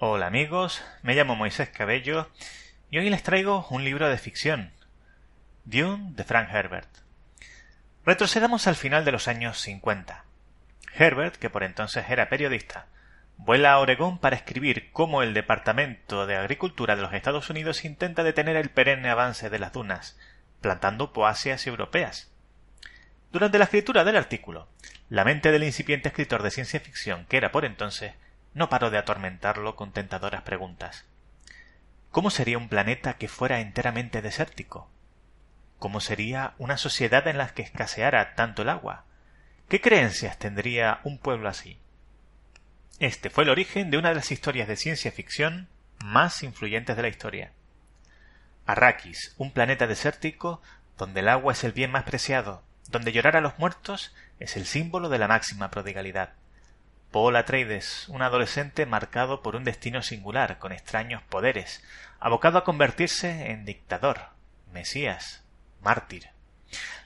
Hola amigos, me llamo Moisés Cabello y hoy les traigo un libro de ficción, Dune de Frank Herbert. Retrocedamos al final de los años 50. Herbert, que por entonces era periodista, vuela a Oregón para escribir cómo el Departamento de Agricultura de los Estados Unidos intenta detener el perenne avance de las dunas, plantando poáceas europeas. Durante la escritura del artículo, la mente del incipiente escritor de ciencia ficción que era por entonces no paró de atormentarlo con tentadoras preguntas. ¿Cómo sería un planeta que fuera enteramente desértico? ¿Cómo sería una sociedad en la que escaseara tanto el agua? ¿Qué creencias tendría un pueblo así? Este fue el origen de una de las historias de ciencia ficción más influyentes de la historia. Arrakis, un planeta desértico donde el agua es el bien más preciado, donde llorar a los muertos es el símbolo de la máxima prodigalidad. Paul Atreides, un adolescente marcado por un destino singular, con extraños poderes, abocado a convertirse en dictador, mesías, mártir.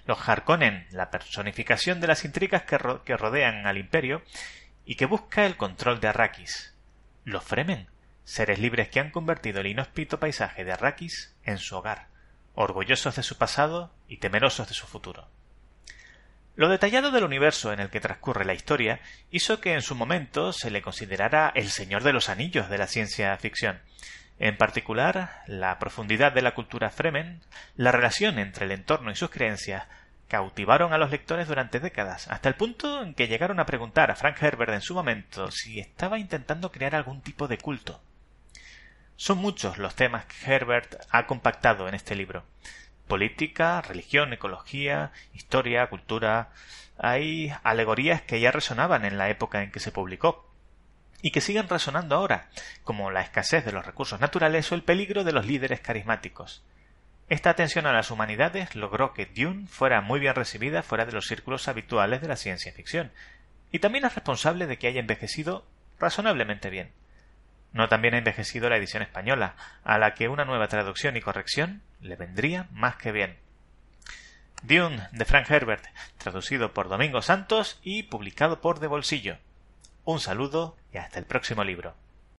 Los Harkonnen, la personificación de las intrigas que, que rodean al imperio y que busca el control de Arrakis. Los Fremen, seres libres que han convertido el inhóspito paisaje de Arrakis en su hogar, orgullosos de su pasado y temerosos de su futuro. Lo detallado del universo en el que transcurre la historia hizo que en su momento se le considerara el Señor de los Anillos de la ciencia ficción. En particular, la profundidad de la cultura Fremen, la relación entre el entorno y sus creencias, cautivaron a los lectores durante décadas, hasta el punto en que llegaron a preguntar a Frank Herbert en su momento si estaba intentando crear algún tipo de culto. Son muchos los temas que Herbert ha compactado en este libro política, religión, ecología, historia, cultura. Hay alegorías que ya resonaban en la época en que se publicó y que siguen resonando ahora, como la escasez de los recursos naturales o el peligro de los líderes carismáticos. Esta atención a las humanidades logró que Dune fuera muy bien recibida fuera de los círculos habituales de la ciencia ficción, y también es responsable de que haya envejecido razonablemente bien. No también ha envejecido la edición española, a la que una nueva traducción y corrección le vendría más que bien. Dune de Frank Herbert, traducido por Domingo Santos y publicado por De Bolsillo. Un saludo y hasta el próximo libro.